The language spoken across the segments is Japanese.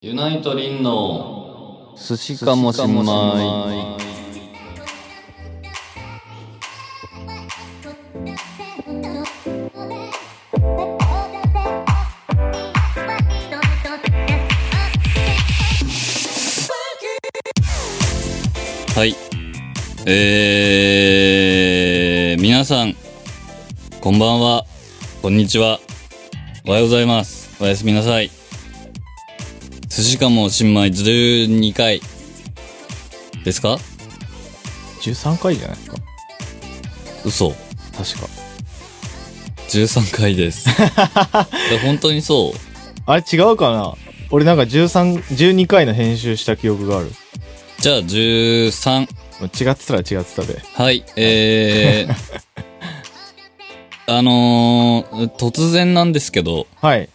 ユナイトリンの寿司かもしんない。はい。えー、皆さん、こんばんは。こんにちは。おはようございます。おやすみなさい。寿司かも新米12回ですか？13回じゃないですか嘘。確か。13回です。いや本当にそう。あれ違うかな？俺なんか13、12回の編集した記憶がある。じゃあ13。違ってたら違ってたで。はい、えー、あのー、突然なんですけど、はい。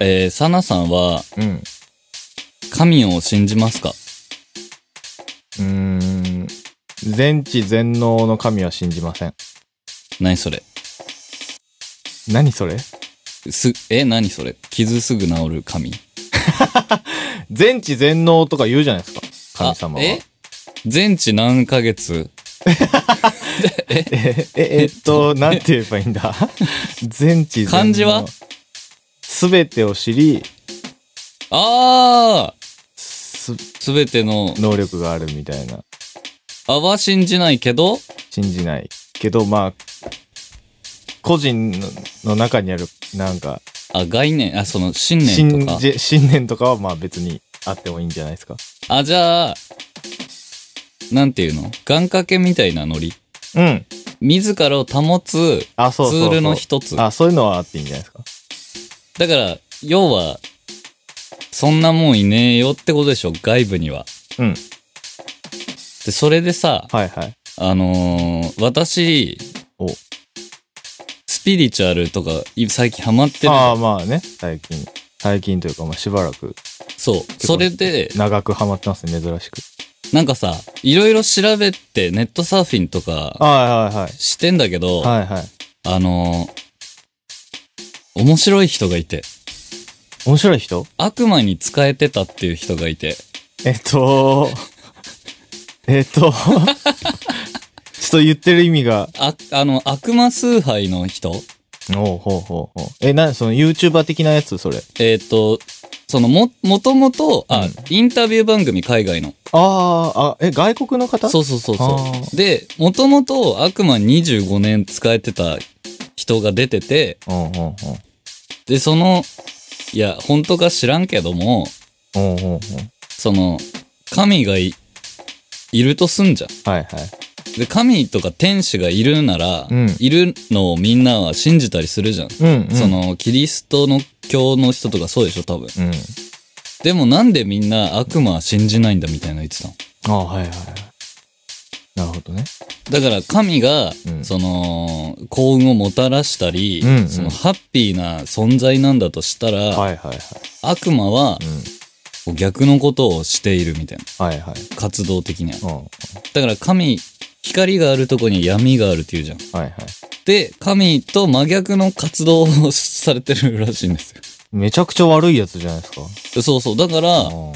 えー、サナさんはうん。神を信じますか？うーん。全知全能の神は信じません。何それ？何それ？す、え、何それ？傷すぐ治る神？全知全能とか言うじゃないですか。神様は。あえ？全治何ヶ月？え、え、えっと、なんて言えばいいんだ？全知全能。漢字は？すべてを知り、あす、ーすべての、能力があるみたいな。あは信じないけど、信じない。けど、まあ、個人のの中にある、なんか、あ、概念、あ、その、信念信とか？じ信念とかはまあ別にあってもいいんじゃないですか。あ、じゃあ、なんていうの？願掛けみたいなノリ？うん。自らを保つあ、そうそうそう。ツールの一つ。あ、そういうのはあっていいんじゃないですか。だから、要は、そんなもんいねえよってことでしょ外部には。うん。で、それでさ、はいはい。あのー私、おスピリチュアルとか、い最近ハマってるああ、まあね、最近。最近というか、まあしばらくそう。それで、長くハマってますね、珍しく。なんかさ、いろいろ調べてネットサーフィンとかはいはいはい。してんだけど、はいはい。あのー面白い人がいて、面白い人？悪魔に使えてたっていう人がいて、えっと、えっと、ちょっと言ってる意味が、あ、あの、悪魔崇拝の人？おうほうほうほう。え、な、その YouTuber 的なやつ？それ。えっ、と、そのも、もともと、あ、うんインタビュー番組海外の。ああ、あ、え、外国の方？そうそうそうあそーう。で、もともと悪魔25年使えてた人が出てて、うんうんうん。で、その、いや、本当か知らんけども、うんうんうん。その、神がい、いるとすんじゃん。はいはい。で、神とか天使がいるなら、うんいるのをみんなは信じたりするじゃん。うん、うん。そ、の、キリストの教の人とかそうでしょ、多分。うん。でもなんでみんな悪魔は信じないんだみたいなの言ってたの？あはいはいはい。なるほどね。だから神が、うんその、幸運をもたらしたり、うんうんそのハッピーな存在なんだとしたら、はいはいはい。悪魔はうん。逆のことをしているみたいな。はいはい。活動的には。うん。だから神、光があるとこに闇があるっていうじゃん。はいはい。で、神と真逆の活動をされてるらしいんですめちゃくちゃ悪いやつじゃないですか。よ。そうそう。だから、う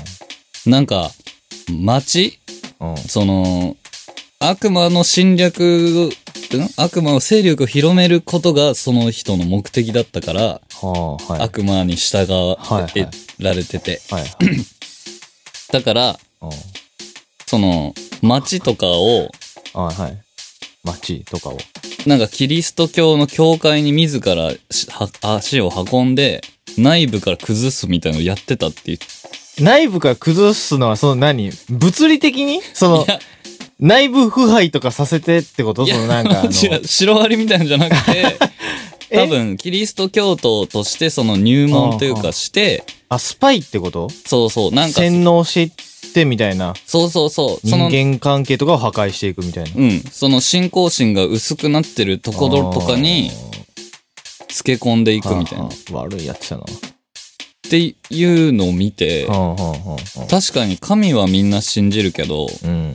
ん。なんか、街？うん。その、悪魔の侵略、ん？悪魔の勢力を広めることがその人の目的だったから、はあ、はい。悪魔に従はいえられてて。はいはい。だから、うん。その、街とかを、あはい。街とかを。なんかキリスト教の教会に自ら足を運んで、内部から崩すみたいなのをやってたっていう。内部から崩すのは、その何？物理的に？その内部腐敗とかさせてってこと？いやそのなんかあの、違うシロアリみたいなんじゃなくて、え？多分、キリスト教徒としてその入門というかして、あ、スパイってこと？そうそう、なんか、洗脳してみたいな？そうそうそう、そ人の、間関係とかを破壊していくみたいな？うん、その信仰心が薄くなってるところとかに、つけ込んでいくみたいな。はっあはあ悪いやつだな。ていうのを見て、はあはあはあ確かに神はみんな信じるけど、うん。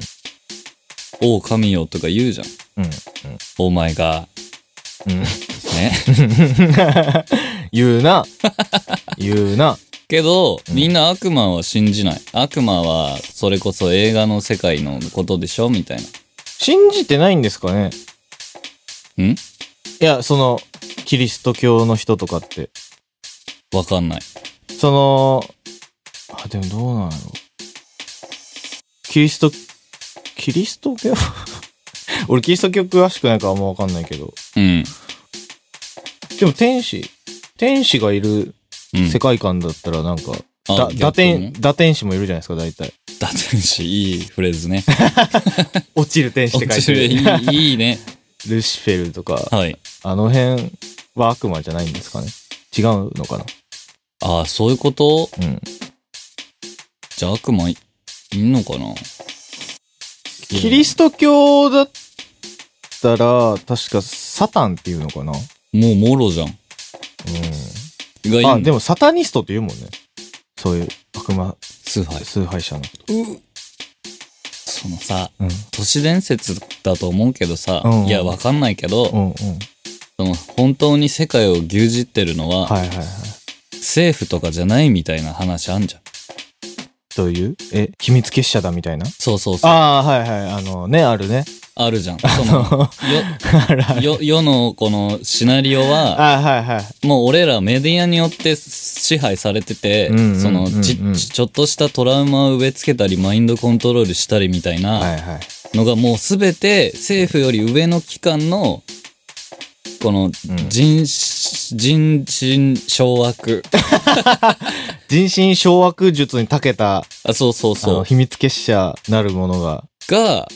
おう神よとか言うじゃん。うん。お前が、うん。ね。言うな。言うな。けど、みんな悪魔は信じない。悪魔は、それこそ映画の世界のことでしょみたい信じてないんですかねな。ん？いや、その、キリスト教の人とかって。わかんない。その、あ、でもどうなんやろキリスト、キリスト教？俺キリスト教詳しくないからあんまわかんないけど。うん。でも天使、天使がいるうん。世界観だったらなんか、あだ、打逆天、に？打天使もいるじゃないですか、大体。打天使、いいフレーズね。落ちる天使って書いて面白いる。いいね。ルシフェルとか、はい。あの辺は悪魔じゃないんですかね？違うのかな？ああ、そういうこと？うん。じゃあ悪魔い、いんのかな？キリスト教だったら、確かサタンっていうのかな？もうもろじゃん。がいいうん。あ、んでもサタニストって言うもんね。そういう悪魔崇拝。崇拝者の人。そのさ、うん。都市伝説だと思うけどさ、うんいや、わかんないけど、うんうん。その本当に世界を牛耳ってるのは、はいはいはい。政府とかじゃないみたいな話あんじゃん。どういうえ、秘密結社だみたいな？そうそうそう。あああ、はいはい。あのね、あるね。るじゃん。その、あるあるよ、よ、世のこのシナリオは、あはいはい。もう俺らメディアによって支配されてて、うんうんうんうんそのち、ちちょっとしたトラウマを植え付けたり、マインドコントロールしたりみたいはいなはい。のがもうすべて政府より上の機関の、このうん人、人心掌握。人心掌握術に長けた、あ、そうそうあそう。の秘密結社なるものが、が、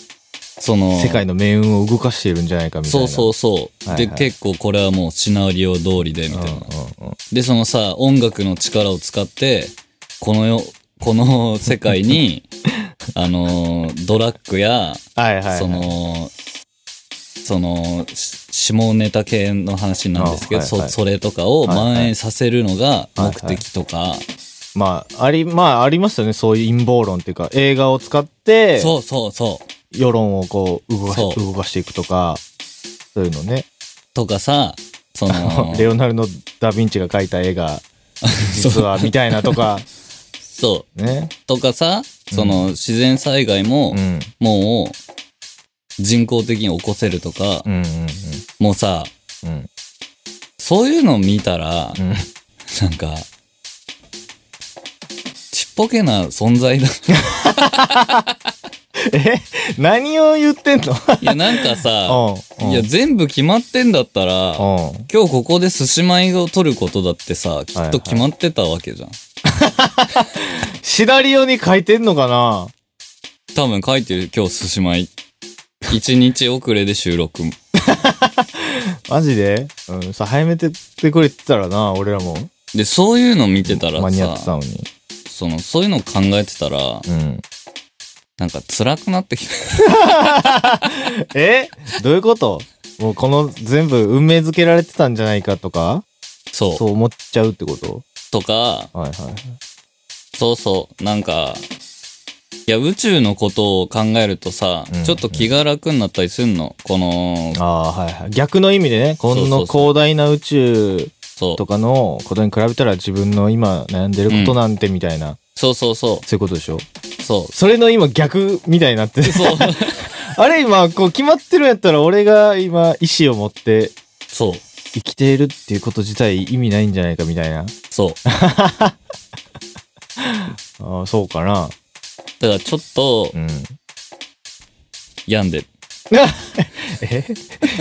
その、世界の命運を動かしているんじゃないかみたいな。そうそうそう。はいはいで、結構これはもうシナリオ通りで、みたいな。うんうんうんで、そのさ、音楽の力を使って、このよ、この世界に、あのー、ドラッグや、はいはいはい。その、その、し下ネタ系の話なんですけど、あはいはいそ、それとかを蔓延させるのが目的とか、まあ、あり、まあ、ありますよね。そういう陰謀論っていうか、映画を使って、そうそうそう。世論をこう、動かし、動かしていくとか、そういうのね。とかさ、その、レオナルド・ダ・ヴィンチが描いた絵が、実は、みたいなとか、そう、ね。とかさ、その自然災害もう、ん。もう、人工的に起こせるとか、うんうんもうさ、うん。うん。そういうの見たら、うん。なんか、ちっぽけな存在だ。え？何を言ってんの？いや、なんかさ、うん。うんいや、全部決まってんだったら、うん。今日ここで寿司米を取ることだってさ、きっと決まってたわけじゃん。シナリオに書いてんのかな？多分書いてる、今日寿司米。一日遅れで収録。マジで？うん。さ、早めてってくれてたらな、俺らも。で、そういうの見てたら間に合ってたさ、のに。その、そういうの考えてたら、うん。なんか辛くなってきた。え？どういうこと？もうこの全部運命づけられてたんじゃないかとか？そう。そう思っちゃうってこと？とか、はいはい。そうそう。なんか、いや、宇宙のことを考えるとさ、うんちょっと気が楽になったりすんの？この、ああ、はいはい。逆の意味でね、この広大な宇宙と。かのことに比べたら自分の今悩んでることなんてみたいな、そうそうそそういうことでしょ？う。そう。それの今逆みたいになってる。そう。あれ今、こう決まってるんやったら俺が今意志を持ってそう。生きているっていうこと自体意味ないんじゃないかみたいな。そう。ああ、そうかな。だからちょっとうん。病んでる。え？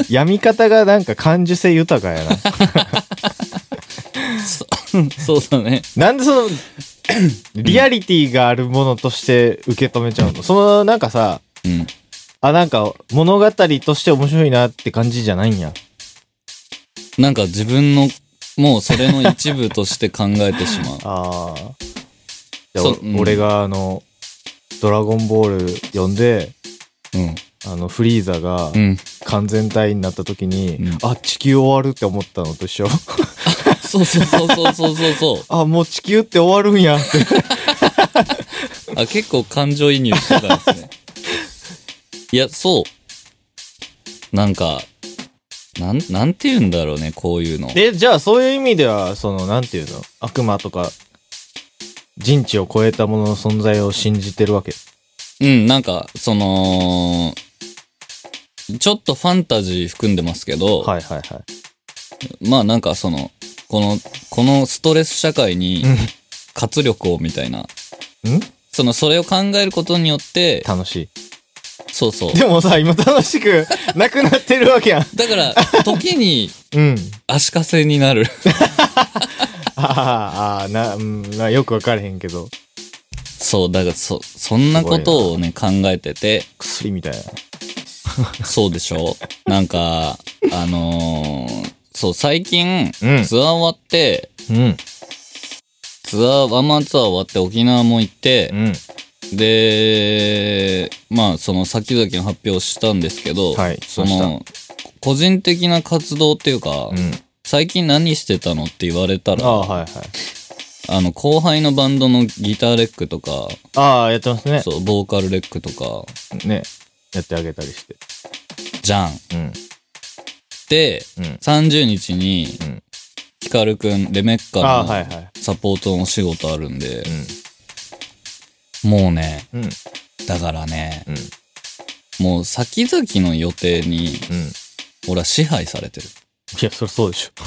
闇方がなんか感受性豊かやな。そうだね。なんでその、リアリティがあるものとして受け止めちゃうの？そのなんかさ、うん。あ、なんか物語として面白いなって感じじゃないんや？なんか自分の、もうそれの一部として考えてしまう。ああ。じゃあ俺があの、ドラゴンボール読んで、うん。あの、フリーザがうん。完全体になった時に、うんあ、地球終わるって思ったのと一緒。そ うそうそうそうそうそうそう。あ、もう地球って終わるんやって。あ、結構感情移入してたんですね。いや、そう。なんか、なん、なんて言うんだろうね、こういうの。で、じゃあそういう意味では、その、なんていうの？悪魔とか、人知を超えたものの存在を信じてるわけ。うん、なんか、その、ちょっとファンタジー含んでますけど、はいはいはい。まあなんかその、この、このストレス社会に活力をみたいな、ん？その、それを考えることによって、楽しそうそうい。。でもさ、今楽しくなくなってるわけやん。だから、時にうん。足かせになる。ああ、な、うん、なよくわかれへんけど、そう、だからそ、そんなことをね、考えてて、薬みたいな。そうでしょ？なんか、あのーそう、最近、うんツアー終わって、うん。ツアー、ワンマンツアー終わって沖縄も行ってう、ん。で、まあ、その先々の発表したんですけど、はいその、個人的な活動っていうか、うん。最近何してたのって言われたら、ああ、はいはい。あの、後輩のバンドのギターレックとか、ああ、やってますね。そう、ボーカルレックとか、ね。やってあげたりして。じゃん。うん。で、うん。30日にうん、ヒカルくん、レメッカああ、はいのはい。サポートのお仕事あるんで、もうね、うん。うん。だからね、うん。もう先々の予定に、うん。俺は支配されてる。いや、そりゃそうでしょ。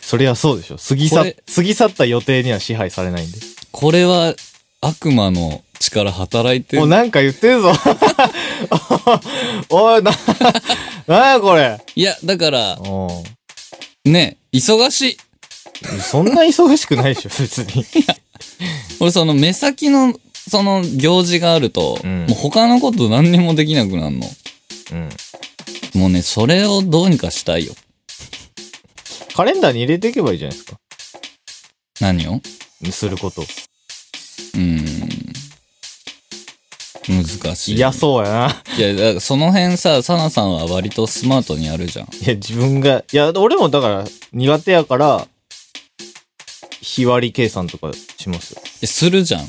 そりゃそうでしょ。過ぎ去過ぎ去った予定には支配されないんで。これは悪魔の力働いてる。もうなんか言ってるぞ。おい、な、なやこれ。いや、だから、おね、忙しい。そんな忙しくないでしょ、別に。俺その目先の、その行事があると、うんもう他のこと何にもできなくなるの。うん。もうね、それをどうにかしたいよ。カレンダーに入れていけばいいじゃないですか。何を？すること。うーん。難しい。嫌そうやな。いや、だからその辺さ、サナさんは割とスマートにやるじゃん。いや、自分が、いや、俺もだから苦手やから、日割り計算とかしますよ。えするじゃん。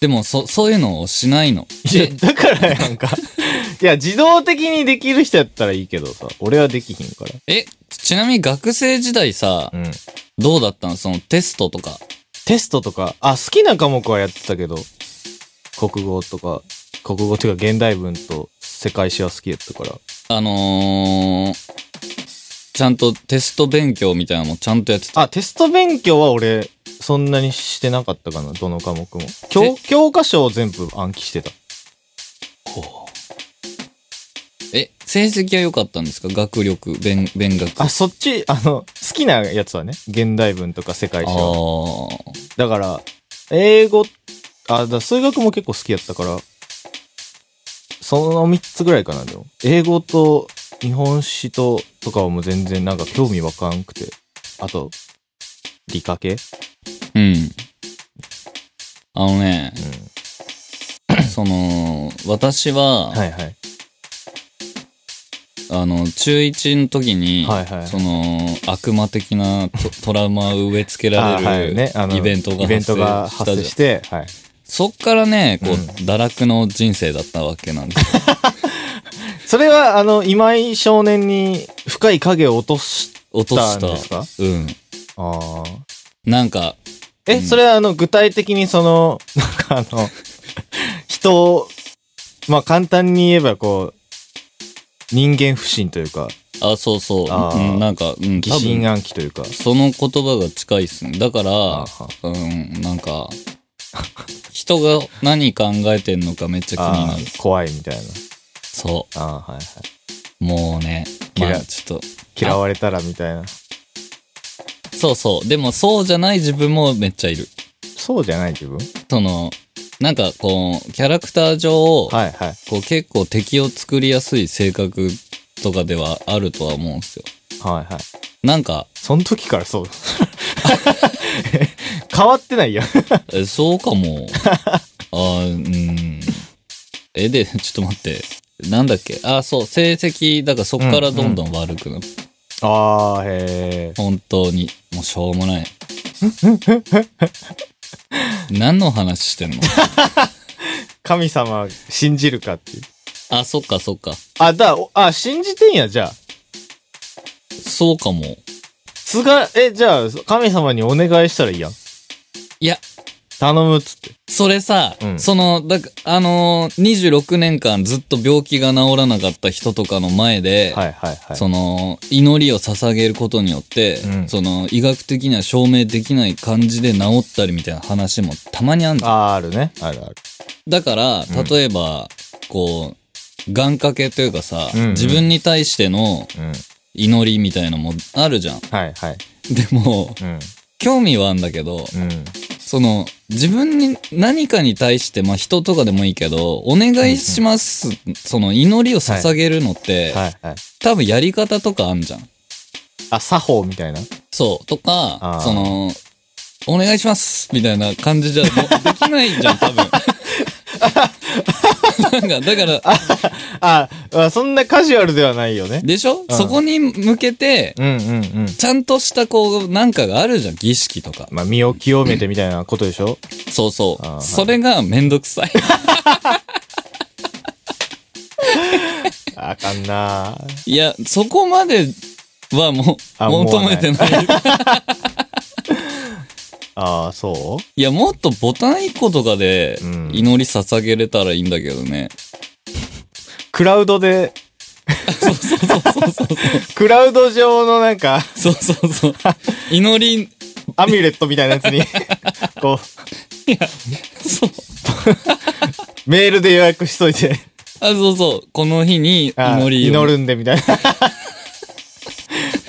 でも、そ、そういうのをしないの。いや、だからやんか。いや、自動的にできる人やったらいいけどさ、俺はできひんから。え、ちなみに学生時代さ、うん。どうだったのそのテストとか。テストとか、あ、好きな科目はやってたけど、国語とか、国語っていうか現代文と世界史は好きやったから。あのー、ちゃんとテスト勉強みたいなのもちゃんとやってた。あ、テスト勉強は俺、そんなにしてなかったかな、どの科目も。教、教科書を全部暗記してた。え、成績は良かったんですか？学力、勉、勉学。あ、そっち、あの、好きなやつはね、現代文とか世界史は。だから、英語、あ、だ数学も結構好きやったから、その3つぐらいかな、でも。英語と日本史と、とかはもう全然なんか興味わかんくて。あと、理科系？うん。あのね、うその、私は、ん。はいはい。あの、中1の時に、はいはいその、悪魔的なト トラウマを植え付けらあはいれる、ね、あの、イベントがイベントが発生したじゃん発生して、はい。そっからね、こう、う堕落の人生だったわけなんですよ。それは、あの、今井少年に深い影を落とし落としたんですか？うん。ああ。なんか、え、うんそれはあの、具体的にその、なんかあの、人を、まあ簡単に言えばこう、人間不信というか、あ、そうそう。うん、なんか、うん、疑心暗鬼というか。その言葉が近いっすね。だからあ、うん、なんか、人が何考えてんのかめっちゃ気になる。怖いみたいな。そああ、はいはい。う。もうね、ま嫌あちょっと、嫌われたらみたいな。そうそう。でもそうじゃない自分もめっちゃいる。そうじゃない自分？その、なんかこう、キャラクター上、はいはい。こう結構敵を作りやすい性格とかではあるとは思うんですよ。はいはい。なんか、その時からそう。変わってないやん。えそうかも。あーうん。え、で、ちょっと待って。なんだっけ？あ、そう、成績、だからそっからどんどん悪くなる。ああ、へえ。本当に。もうしょうもない。何の話してんの？神様信じるかっていう。あ、そっかそっか。あ、だ、おあ、信じてんや、じゃあ。そうかも。つが、え、じゃあ、神様にお願いしたらいいやん。いや、頼むっつって。それさ、うんその、だかあのー、26年間ずっと病気が治らなかった人とかの前で、はいはいはい。その、祈りを捧げることによって、うんその、医学的には証明できない感じで治ったりみたいな話もたまにあるんじゃん。あーあるね。あるある。だから、うん例えば、こう、願掛けというかさ、うんうん自分に対してのうん。祈りみたいのもあるじゃん。はいはい。でも、うん。興味はあるんだけど、うん。その、自分に何かに対して、まあ人とかでもいいけど、お願いします、その祈りを捧げるのって、はいはい。多分やり方とかあんじゃん。あ、作法みたいな？そう。とあかー、その、お願いしますみたいな感じじゃできないじゃん、多分。なんか、だから、ああ、そんなカジュアルではないよね。でしょ、そこに向けて、うんうんうん。ちゃんとしたこう、なんかがあるじゃん、儀式とか。まあ、身を清めてみたいなことでしょ？そうそあーう。それがめんどくさい。あかんないや、そこまではもう、あもう求めてない。ああ、そいや、もっとボタン1個とかでうん祈り捧げれたらいいんだけどね。うクラウドで、そうそうそうそう。クラウド上のなんか、そうそうそう。祈り、アミュレットみたいなやつに、こそう。う、メールで予約しといて、あ、そうそう。この日にあ祈りを。祈るんでみたいな。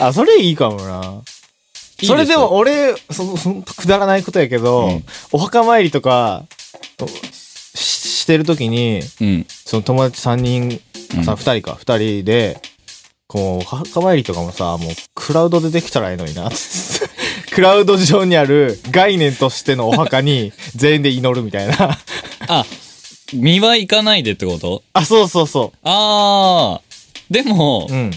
あ、それいいかもな。それでも、俺、その、そのくだらないことやけど、うんお墓参りとか、ししてるときに、うん。その友達3人、うんさ、2人か、2人で、こう、お墓参りとかもさ、もう、クラウドでできたらいいのになって。クラウド上にある概念としてのお墓に 全員で祈るみたいな。あ、見は行かないでってこと？あ、そうそうそあー。でも、う。うん。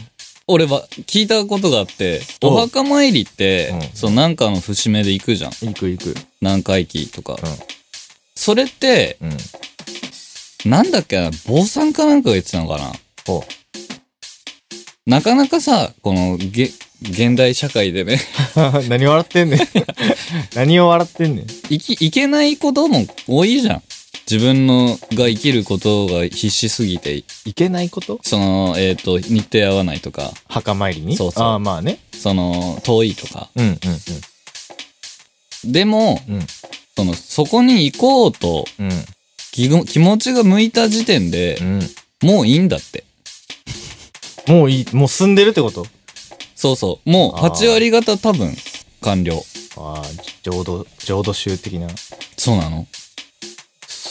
俺は聞いたことがあって、おお墓参りって、うんそう、なんかの節目で行くじゃん。行く行く。何回忌とか。うんそれって、うん。なんだっけな、坊さんかなんかが言ってたのかなおなかなかさ、この、げ、現代社会でね、何笑ってんねん。何を笑ってんねん。いき、いけないことも多いじゃん。自分のが生きることが必死すぎて、いけないこと？その、えっ、と、日程合わないとか、墓参りに？そうそうああ、まあね。その、遠いとか。うんうんでも、うん。うん。その、そこに行こうとうん。気持ちが向いた時点でう、ん。もういいんだって。もういい、もう住んでるってこと？そうそう。もうあー8割方多分完了。ああ、浄土、浄土宗的な？そうなの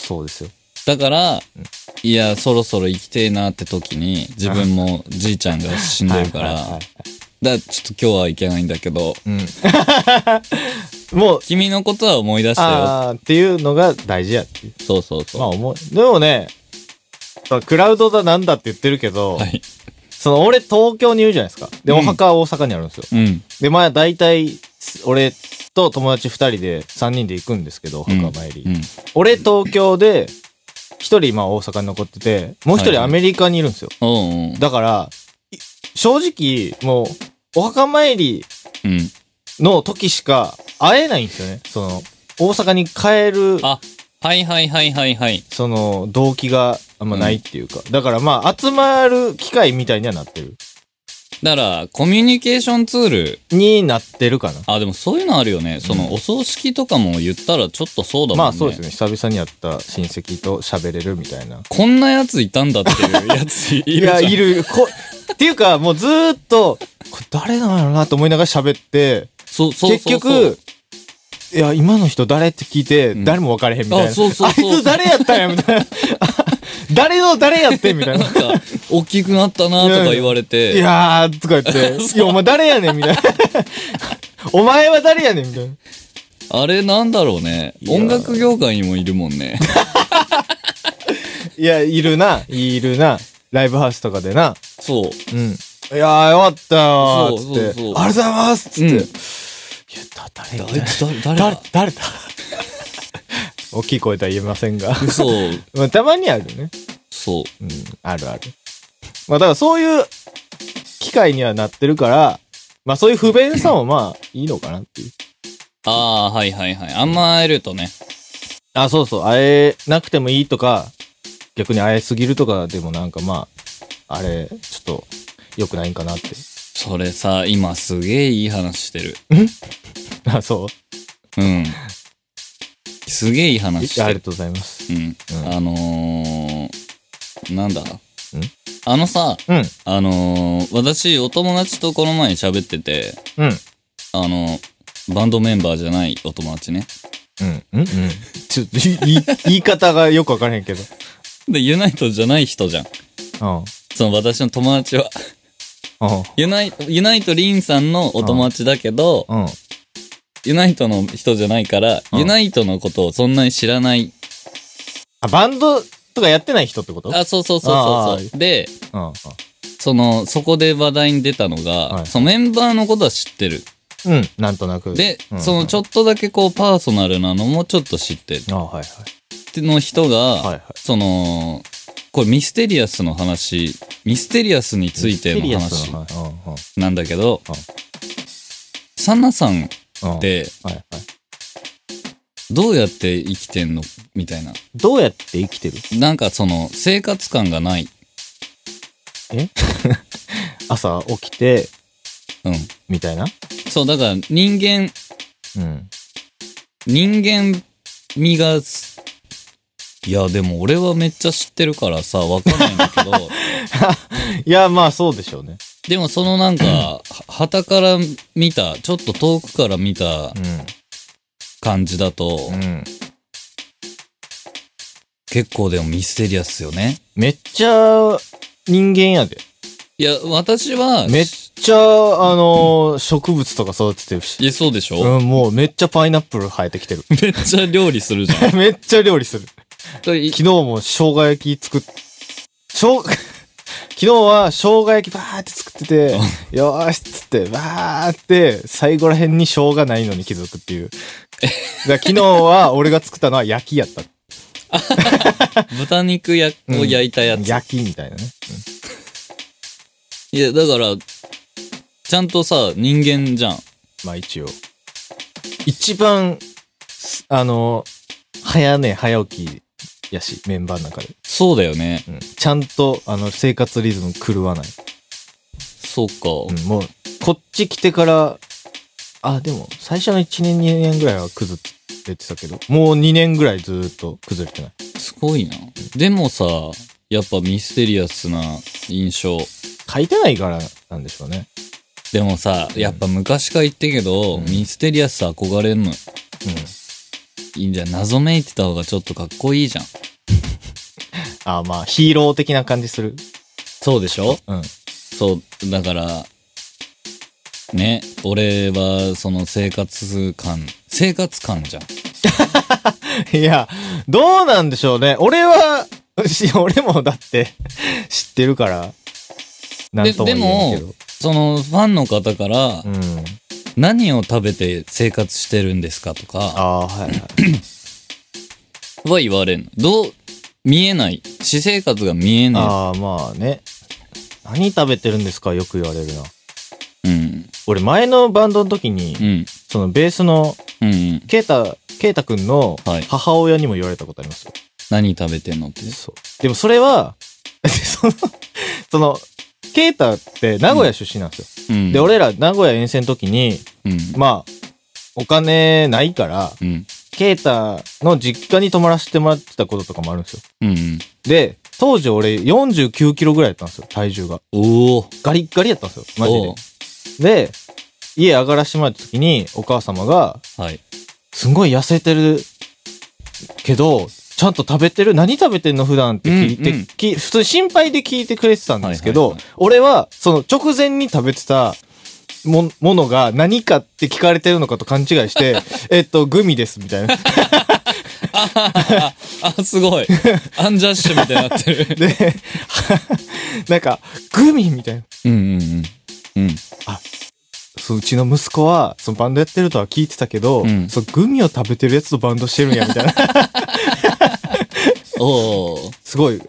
そうですよ。だから、いや、そろそろ生きてえなって時に、自分もじいちゃんが死んでるから、はいはいはいだからちょっと今日はいけないんだけど、うん。もう、君のことは思い出したよ。ああ、っていうのが大事やっていう。そうそうそう。まあ思う。でもね、クラウドだなんだって言ってるけど、はい。その俺東京にいるじゃないですか。で、うんお墓は大阪にあるんですよ。うん。で、まあ大体、俺と友達二人で三人で行くんですけど、お墓参り。うん。俺東京で、一人まあ大阪に残ってて、もう一はいはい人アメリカにいるんですよ。おうおうだから、い正直、もう、お墓参りうん。の時しか会えないんですよね。その、大阪に帰る、あ、はいはいはいはいはい。その、動機があんまないっていうか。だからまあ、集まる機会みたいにはなってる。だから、コミュニケーションツール、になってるかな。あ、でもそういうのあるよね。その、お葬式とかも言ったらちょっとそうだもんね。まあそうですね。久々に会った親戚と喋れるみたいな。こんなやついたんだっていうやついる。いや、いる。こっていうか、もうずーっと、これ誰なんやろなと思いながら喋って、そうそうそうそう。結局、いや、今の人誰って聞いて、ん誰も分かれへんみたいな。あそうそうそうあいつ誰やったんやみたいな。誰の誰やってんみたいな。なんか、大きくなったなとか言われて。いやー、とか言って、いや、お前誰やねんみたいな。お前は誰やねんみたいな。あれなんだろうね。音楽業界にもいるもんね。いや、いるな、いるな。ライブハウスとかでな。そう。うん。いやー、よかったよ。そうそうそうありがとうございますつって。誰誰、誰誰だ、大きい声とは言えませんが。嘘。まあ、たまにあるね。そう。うん、あるある。まあ、だからそういう機会にはなってるから、まあそういう不便さもまあいいのかなっていう。ああ、はいはいはい。あんま会えるとね。あ、そうそう、会えなくてもいいとか、逆に会えすぎるとかでもなんかまあ、あれ、ちょっと、良くないんかなって。それさ、今すげえいい話してる。あ、そう？うん。すげえいい話してる。ありがとうございます。うん。うんあのー、なんだ？あのさ、うん、あのー、私、お友達とこの前喋ってて、うん、あの、バンドメンバーじゃないお友達ね。うん、うん、うん。ちょっと、言い方がよくわからへんけど。で、ユナイトじゃない人じゃん。うん、その私の友達は。うん、ユナイト、ユナイトリンさんのお友達だけど、うん。ユナイトの人じゃないから、うんユナイトのことをそんなに知らない。あ、バンドとかやってない人ってこと？あ、そうそうそうあそうそう。で、うん、その、そこで話題に出たのが、はいそのメンバーのことは知ってる。うん。うん、なんとなく。で、うんそのちょっとだけこうパーソナルなのもちょっと知ってる。あ、はいはい。っての人が、はいはい。その、これミステリアスの話、ミステリアスについての話なんだけどうん、サンナさんっ。てはいはい。どうやって生きてんの？みたいな。どうやって生きてる？なんかその生活感がない。朝起きて、うん。みたいな？そう、だから人間、うん。人間味がす、いや、でも俺はめっちゃ知ってるからさ、わかんないんだけど、いや、まあそうでしょうね。でもそのなんか、は旗から見た、ちょっと遠くから見た感じだと、うん。うん。結構でもミステリアスよね。めっちゃ人間やで。いや、私は、めっちゃ、あのー植物とか育ててるし。いや、そうでしょ、うん、もうめっちゃパイナップル生えてきてる。めっちゃ料理するじゃん。めっちゃ料理する。い昨日も生姜焼き作っ、生、昨日は生姜焼きバーって作ってて、よーしっつって、バーって、最後ら辺に生姜ないのに気づくっていう。だ昨日は俺が作ったのは焼きやった。豚肉やを焼いたやつ。焼きみたいなね。いや、だから、ちゃんとさ、人間じゃん。まあ一応。一番、すあの、早寝早起きやし、メンバーの中で。そうだよね。うん、ちゃんと、あの、生活リズム狂わない。そうか。うん、もう、こっち来てから、あ、でも、最初の1年、2年ぐらいは崩れてたけど、もう2年ぐらいずーっと崩れてない。すごいな。でもさ、やっぱミステリアスな印象。書いてないからなんでしょうね。でもさ、やっぱ昔から言ってけど、うんミステリアス憧れんの。いいんじゃん。謎めいてた方がちょっとかっこいいじゃん。あ、まあ、ヒーロー的な感じする？そうでしょ？うん。そう、だから、ね、俺はその生活感、生活感じゃん。いや、どうなんでしょうね。俺は、し 俺もだって、知ってるから、なんとも言えんけど。そのファンの方からう、ん。何を食べて生活してるんですかとかああ、はいはい。は言われんの。どう、見えない。私生活が見えない。ああ、まあね。何食べてるんですか？よく言われるな。うん。俺前のバンドの時に、うん。そのベースのうんうん。ケイタ、ケイタくんのはい母親にも言われたことありますよ。何食べてんのって。そう。でもそれは、その、その、ケイタって名古屋出身なんですよ。うん。で、俺ら名古屋遠征の時に、うん。まあ、お金ないから、うん。ケイタの実家に泊まらせてもらってたこととかもあるんですよ。うんうん。で、当時俺49キロぐらいやったんですよ、体重が。おお。ガリッガリやったんですよ、マジおで。で、家上がらしてもらった時に、お母様が、はい。すんごい痩せてるけど、ちゃんと食べてる？何食べてんの普段って聞いて、うんうんき普通に心配で聞いてくれてたんですけど、はいはいはい俺は、その直前に食べてたも、ものが何かって聞かれてるのかと勘違いして、えっと、グミです、みたいな。あ、あ、すごい。アンジャッシュみたいになってる。で、なんか、グミみたいな。うんうんうん。うん。そう、うちの息子は、そのバンドやってるとは聞いてたけど、うんそう、グミを食べてるやつとバンドしてるんや、みたいな。おお。すごい、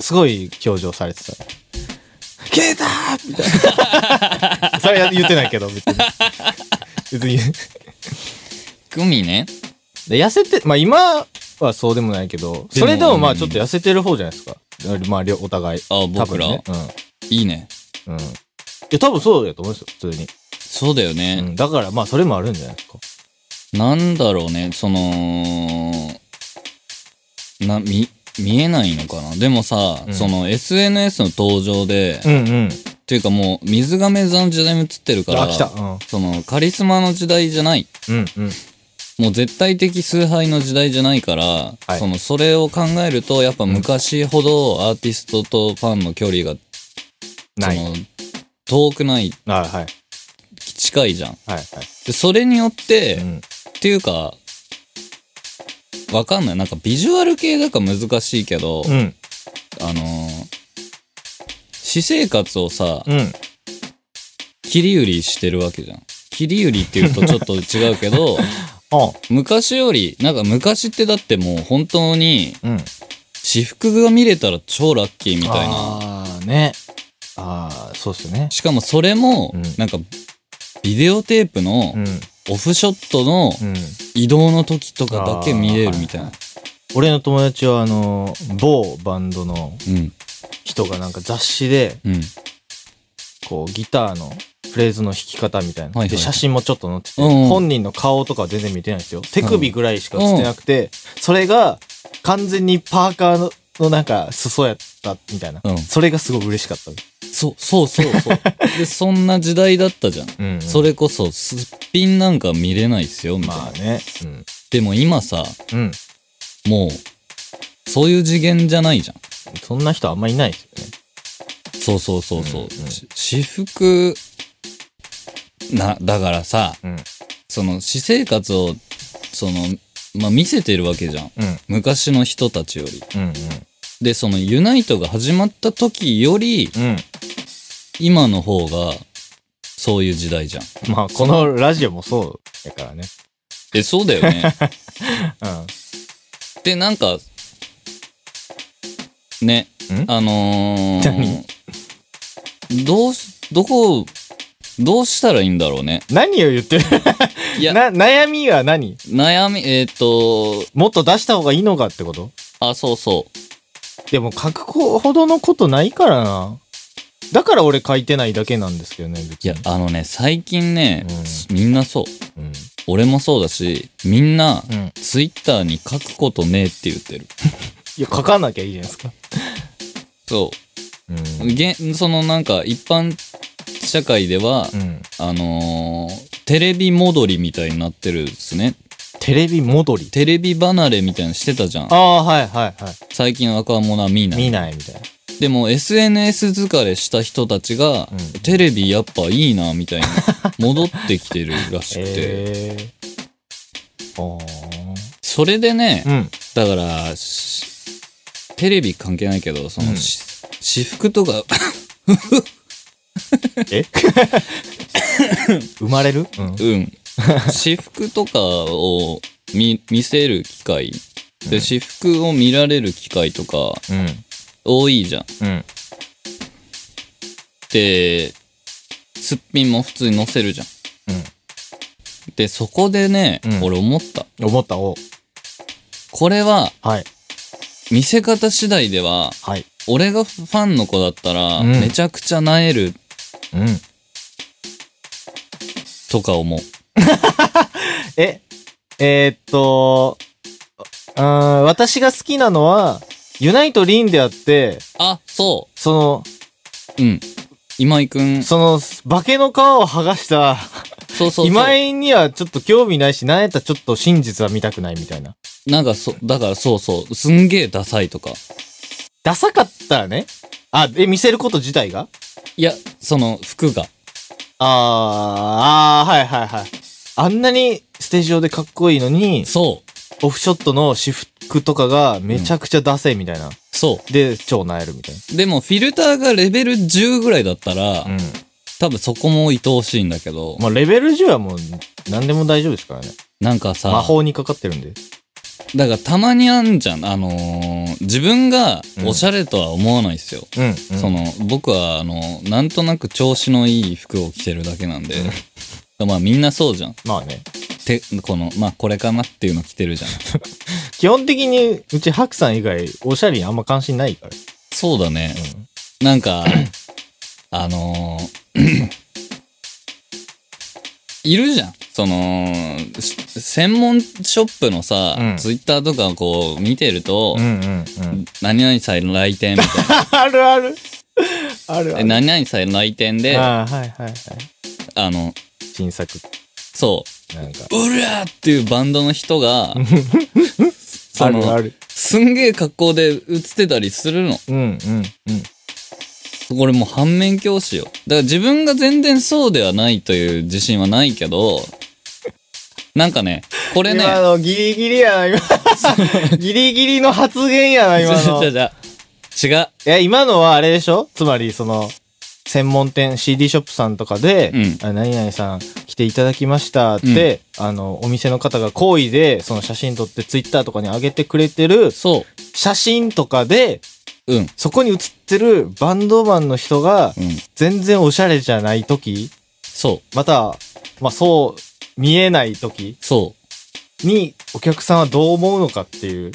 すごい表情されてた。ケーターみたいな。それは言ってないけど、別に。別に。乳首ね。で痩せて、まあ今はそうでもないけど、それでもまうんあちょっと痩せてる方じゃないですか。まあ、お互い。あ、多僕ら、分ね。いいね。うん。うん。いや、多分そうだと思うんですよ、普通に。そうだよね。うん。だからまあそれもあるんじゃないですか。なんだろうね、その、な、み、見えないのかな？でもさ、うんその SNS の登場で、うんうん。っていうかもう水亀座の時代も映ってるから。うん。そのカリスマの時代じゃない。うんうん。もう絶対的崇拝の時代じゃないから、はいその、それを考えると、やっぱ昔ほどアーティストとファンの距離が。その、遠くない、あはい。近いじゃん。はいはい。で、それによって、うん。っていうか、わかんない。なんかビジュアル系だから難しいけど、うん。あのー私生活をさ、うん。切り売りしてるわけじゃん。切り売りって言うとちょっと違うけど、あ昔より、なんか昔ってだってもう本当にうん。私服が見れたら超ラッキーみたいな。ああ、ね。ああ、そうっすね。しかもそれもうん、なんか、ビデオテープのうん。オフショットのうん。移動の時とかだけ見れるみたいな。俺の友達はあの、某バンドのうん。人がなんか雑誌で、うん。こう、ギターのフレーズの弾き方みたいな。はいはいで、写真もちょっと載ってて、うんうん本人の顔とかは全然見てないんですよ。手首ぐらいしか映ってなくて、それが完全にパーカーの、のなんか裾やったみたいな。うんそれがすごい嬉しかった。そう、そうそうそう。で、そんな時代だったじゃん。うん、うん。それこそ、すっぴんなんか見れないっすよ、みたいな。まあね。うん。でも今さ、うん。もう、そういう次元じゃないじゃん。そんな人あんまいないですよね。そうそうそうそう。うんうんし私服、な、だからさ、うん。その、私生活を、その、まあ、見せてるわけじゃん。うん。昔の人たちより。うん。で、その、ユナイトが始まった時より、うん。うん。今の方が、そういう時代じゃん。まあ、このラジオもそうやからね。え、そうだよね。うん。で、なんか、ね、ん？あの何？ー、どうし、どこ、どうしたらいいんだろうね。何を言ってる？いや、な、悩みは何？悩み、えっ、と、もっと出した方がいいのかってこと？あ、そうそう。でも書くほどのことないからな。だから俺書いてないだけなんですけどね、別に。いや、あのね、最近ね、うみんなそう。うん。俺もそうだし、みんな、うん。ツイッターに書くことねえって言ってる。いや、書かなきゃいいじゃないですか。そうう。ん。げそのなんか、一般社会では、うん。あのーテレビ戻りみたいになってるっすね。テレビ戻り？テレビ離れみたいなのしてたじゃんあ。あ、はいはいはい。最近若者は見ない。見ないみたいな。でも SNS 疲れした人たちが、うんテレビやっぱいいな、みたいな、戻ってきてるらしくて。ええー。あそれでね、あ。うん。だから、しテレビ関係ないけど、その、うんし私服とか、え？生まれる？うん。うん。私服とかを見、見せる機会。で、私服を見られる機会とかうん。多いじゃん。うん。で、すっぴんも普通に載せるじゃん。うん。で、そこでね、うん俺思った。思った、お。これは、はい。見せ方次第では、はい。俺がファンの子だったら、うんめちゃくちゃなえるうん。とか思う。え、えーっと、うーん、私が好きなのは、ユナイトリンであって、あ、そその、う。うん。今井くん。その、化けの皮を剥がした、そうそうそう。今井にはちょっと興味ないし、なんやったらちょっと真実は見たくないみたいな。なんかそ、だからそうそう。すんげえダサいとか。ダサかったらね。あ、え、見せること自体が？いや、その服が。あー、あー、はいはいはい。あんなにステージ上でかっこいいのに、そオフショットの私服とかがめちゃくちゃダセいみたいな。う。そで、超なえるみたいう。でも、フィルターがレベル10ぐらいだったら、な。うん。多分そこも愛おしいんだけど、まあ、レベル10はもう何でも大丈夫ですからね。なんかさ、魔法にかかってるんで。だからたまにあんじゃん。あのー自分がおしゃれとは思わないっすよ。うん、うん。その、僕は、あの、なんとなく調子のいい服を着てるだけなんで、まあみんなそうじゃん。まあね。て、この、まあこれかなっていうの着てるじゃん。基本的に、うちハクさん以外、おしゃれにあんま関心ないから。そうだね。うん。なんか、あのーいるじゃん。その、し専門ショップのさ、うんツイッターとかこう見てると、うんうんうん。何々さんの来店みたいな。あるある。あるあえる。何々さんの来店で、あああ、はいはいはい。の、新作。そなんか。う、うらーっていうバンドの人が、そのあるある。すんげえ格好で映ってたりするの。うんうんうん。これもう反面教師よ。だから自分が全然そうではないという自信はないけど、なんかね、これね、今のギリギリやな、今。ギリギリの発言やな、今の。いじゃじゃ違う。や、今のはあれでしょ？つまり、その、専門店、CD ショップさんとかで、うんあ何々さん来ていただきましたって、あの、お店の方が好意で、その写真撮ってツイッターとかに上げてくれてるそ写真とかで、う。うん。そこに写ってるバンドマンの人がうん。全然おしゃれじゃない時、そう。また、まあそう見えない時そう。にお客さんはどう思うのかっていう、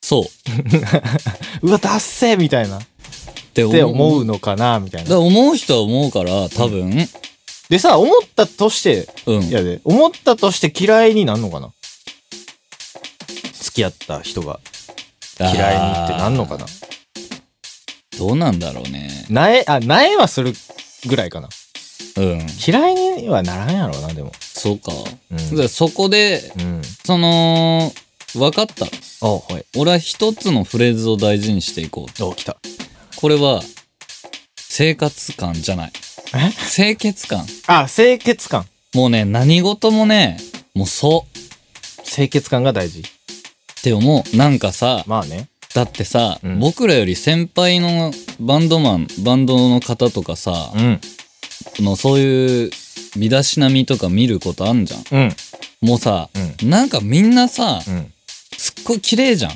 そう。うわ、ダッセーみたいなっってて思うのかなみたいな。思う人は思うから、多分、でさ、思ったとして、うん。いやで、思ったとして嫌いになんのかな？付き合った人が嫌いにってなんのかな？どうなんだろうね。なえ、あ、なえはするぐらいかな。うん。嫌いにはならんやろうな、でも。そうか。うん。だからそこで、うん。その、分かった。あ、はい。俺は一つのフレーズを大事にしていこう。お、来た。これは、生活感じゃない。え？清潔感。あ、清潔感。もうね、何事もね、もうそう。清潔感が大事。って思う。なんかさ、まあね。だってさ、うん僕らより先輩のバンドマン、バンドの方とかさ、うん。のそういう身だしなみとか見ることあんじゃん。うん。もうさ、うなんかみんなさ、うん。すっごい綺麗じゃん。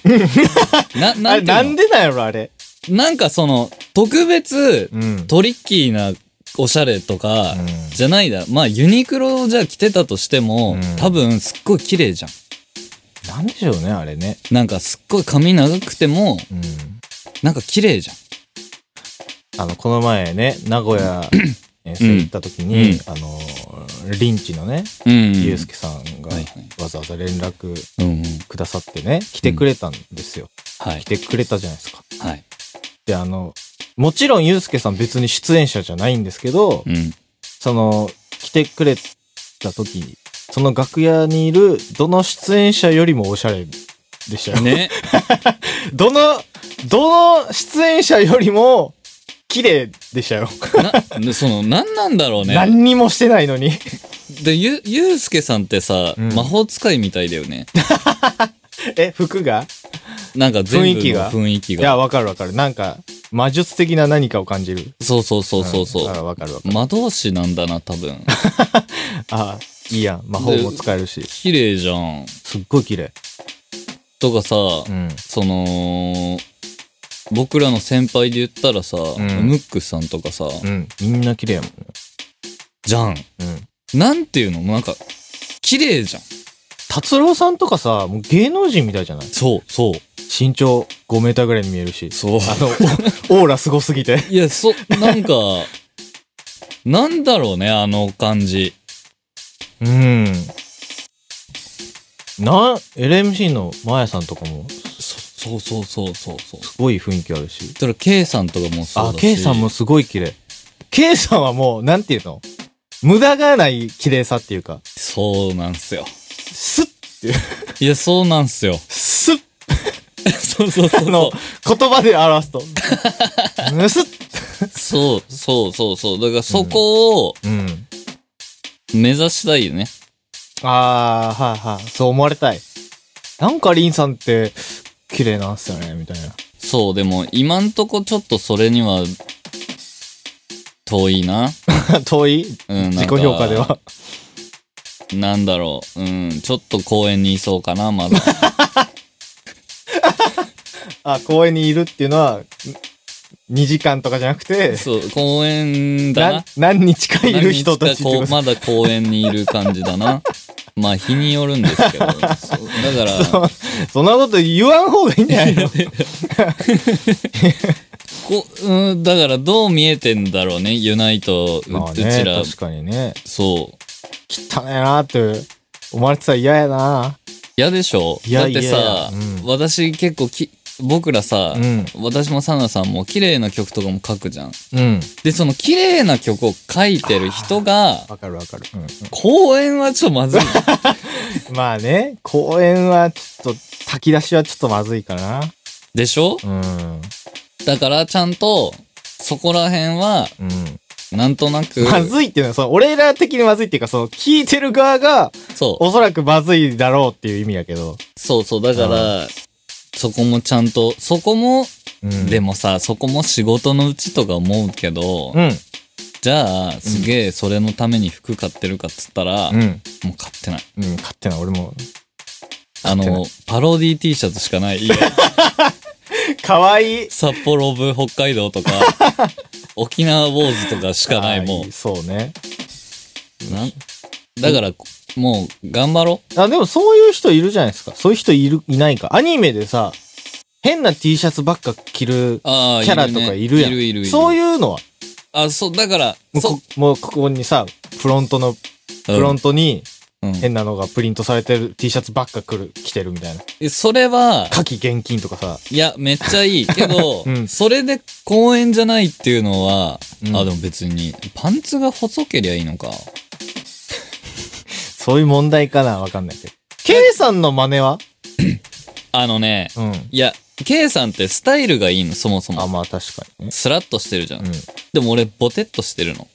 な、なあれ、んていうの？なんでなんやろ、あれ？なんかその、特別、うん。トリッキーなおしゃれとか、うんじゃないだ。まあ、ユニクロじゃ着てたとしても、うん多分すっごい綺麗じゃん。なんでしょうね、あれね。なんかすっごい髪長くても、うん。なんか綺麗じゃん。あの、この前ね、名古屋 遠征行った時に、あの、リンチのね、うん。ゆうすけさんがわざわざ連絡うんうん。くださってね、来てくれたんですよ。はい来。てくれたじゃないですか。はい。で、あの、もちろんゆうすけさん別に出演者じゃないんですけど、うん。その、来てくれた時に、その楽屋にいるどの出演者よりもおしゃれでしたよ。ね。どの、どの出演者よりも綺麗でしたよ。な、でその、なんなんだろうね。何にもしてないのに。で、ゆ、ゆうすけさんってさ、うん魔法使いみたいだよね。え、服が？なんか全部の雰囲気が？雰囲気が。いや、わかるわかる。なんか、魔術的な何かを感じる。そうそうそうそうそう。んあわかるわかる。魔導士なんだな、多分。あいいやん。魔法も使えるし。綺麗じゃん。すっごい綺麗。とかさ、うん。その、僕らの先輩で言ったらさ、んムックさんとかさ、うん。みんな綺麗やもんね。じゃん。うん。なんていうの？なんか、綺麗じゃん。達郎さんとかさ、もう芸能人みたいじゃない？そう、そう。身長5メーターぐらいに見えるし。そう。あの、オーラすごすぎて。いや、そ、なんか、なんだろうね、あの感じ。うん。な、LMC のマヤさんとかも、そそうそうそうそうそう。すごい雰囲気あるし。それ、K さんとかもそうだし。、あ K さんもすごい綺麗。K さんはもう、なんていうの？無駄がない綺麗さっていうか、そうなんすよ。スッっていう、いや、そうなんすよ。スッそうそうそうあのそ、言葉で表すと。ぬすっう。そう、そうそうそう。だからそこをうん。目指したいよね。あー、はいはい。そう思われたい。なんかリンさんって、綺麗なんすよね、みたいな。そう、でも今んとこちょっとそれには、遠いな。遠い？うん、自己なんか評価では。なんだろう。うん、ちょっと公園にいそうかな、まだ。あ、公園にいるっていうのは、ん2時間とかじゃなくて、そう、公園だなな。何日かいる人たちまだ公園にいる感じだな。まあ、日によるんですけど。だから、そうそんなこと言わん方がいいんじゃないの？こうん、だからどう見えてんだろうね、ユナイト、うまあうちね、ら。確かにね。そう。汚ねえなって思われてたら嫌やな。嫌でしょ？いやだってさ、うん私結構き、僕らさ、うん。私もサナさんも綺麗な曲とかも書くじゃん。うん。で、その綺麗な曲を書いてる人が、わかるわかる。うん公演はちょっとまずい。う んまあね、公演はちょっと、炊き出しはちょっとまずいかな。でしょ？うん。だからちゃんと、そこら辺は、うん。なんとなく、まずいっていうのは、その、俺ら的にまずいっていうか、その、聞いてる側が、そう、おそらくまずいだろうっていう意味やけど。そうそう、だから、そこもちゃんと、そこも、うんでもさ、そこも仕事のうちとか思うけど、うん。じゃあ、すげえそれのために服買ってるかっつったら、うん。もう買ってない。うん、勝手な、俺も。あの、パロディ T シャツしかない。家 かわいい。札幌ブ北海道とか、沖縄坊主とかしかない、もう。そうね。う。なんだから、もう、頑張ろあ、でもそういう人いるじゃないですか。そういう人いる、いないか。アニメでさ、変な T シャツばっか着るああ、キャラとかいるやん。いるいるいる。そういうのは、あ、そう、だから、そもうこもうここにさ、フロントの、フロントにうん変なのがプリントされてる T シャツばっか来る、着てるみたいな。えそれは、夏季現金とかさ。いや、めっちゃいい。けど、うんそれで公演じゃないっていうのは、うんあ、でも別に、パンツが細けりゃいいのか。そういう問題かなわかんないけど。K さんの真似は？あのね、うん。いや、K さんってスタイルがいいの、そもそあ、も。まあ確かにね。スラッとしてるじゃん。うん。でも俺、ボテッとしてるの。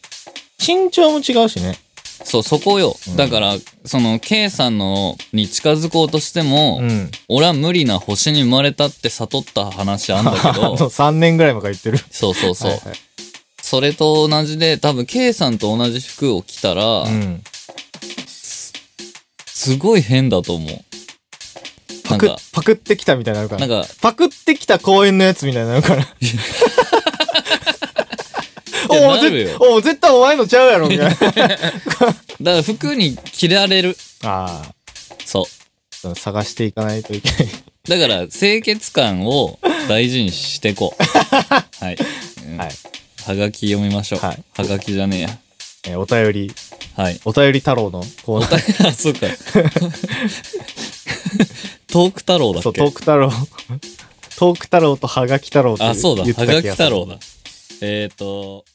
身長も違うしね。そう、そこよ。うんだから、その、K さんの、に近づこうとしても、うん。俺は無理な星に生まれたって悟った話あんだけ あのど、3年ぐらい前から言ってる。そうそうそう。はいはいそれと同じで、多分 K さんと同じ服を着たら、うん。すごい変だと思う。なパクんか、、パクってきたみたいになるから。なんか、パクってきた公園のやつみたいになるから。いやおお、なるよぜお絶対お前のちゃうやろ、みたいな。だから服に着られる。あそあ、探していかないといけない。う。だから、清潔感を大事にしていこう。はい。うんはい。はがき読みましょう。はいはがきじゃねえや。えーお便り、はい。お便り太郎のコーナー。あ、そうか。トーク太郎だそう、トーク太郎。トーク太郎とはがき太郎ってあ、そうだ。言ってはがきた気がする太郎だ。えっ、ー、と、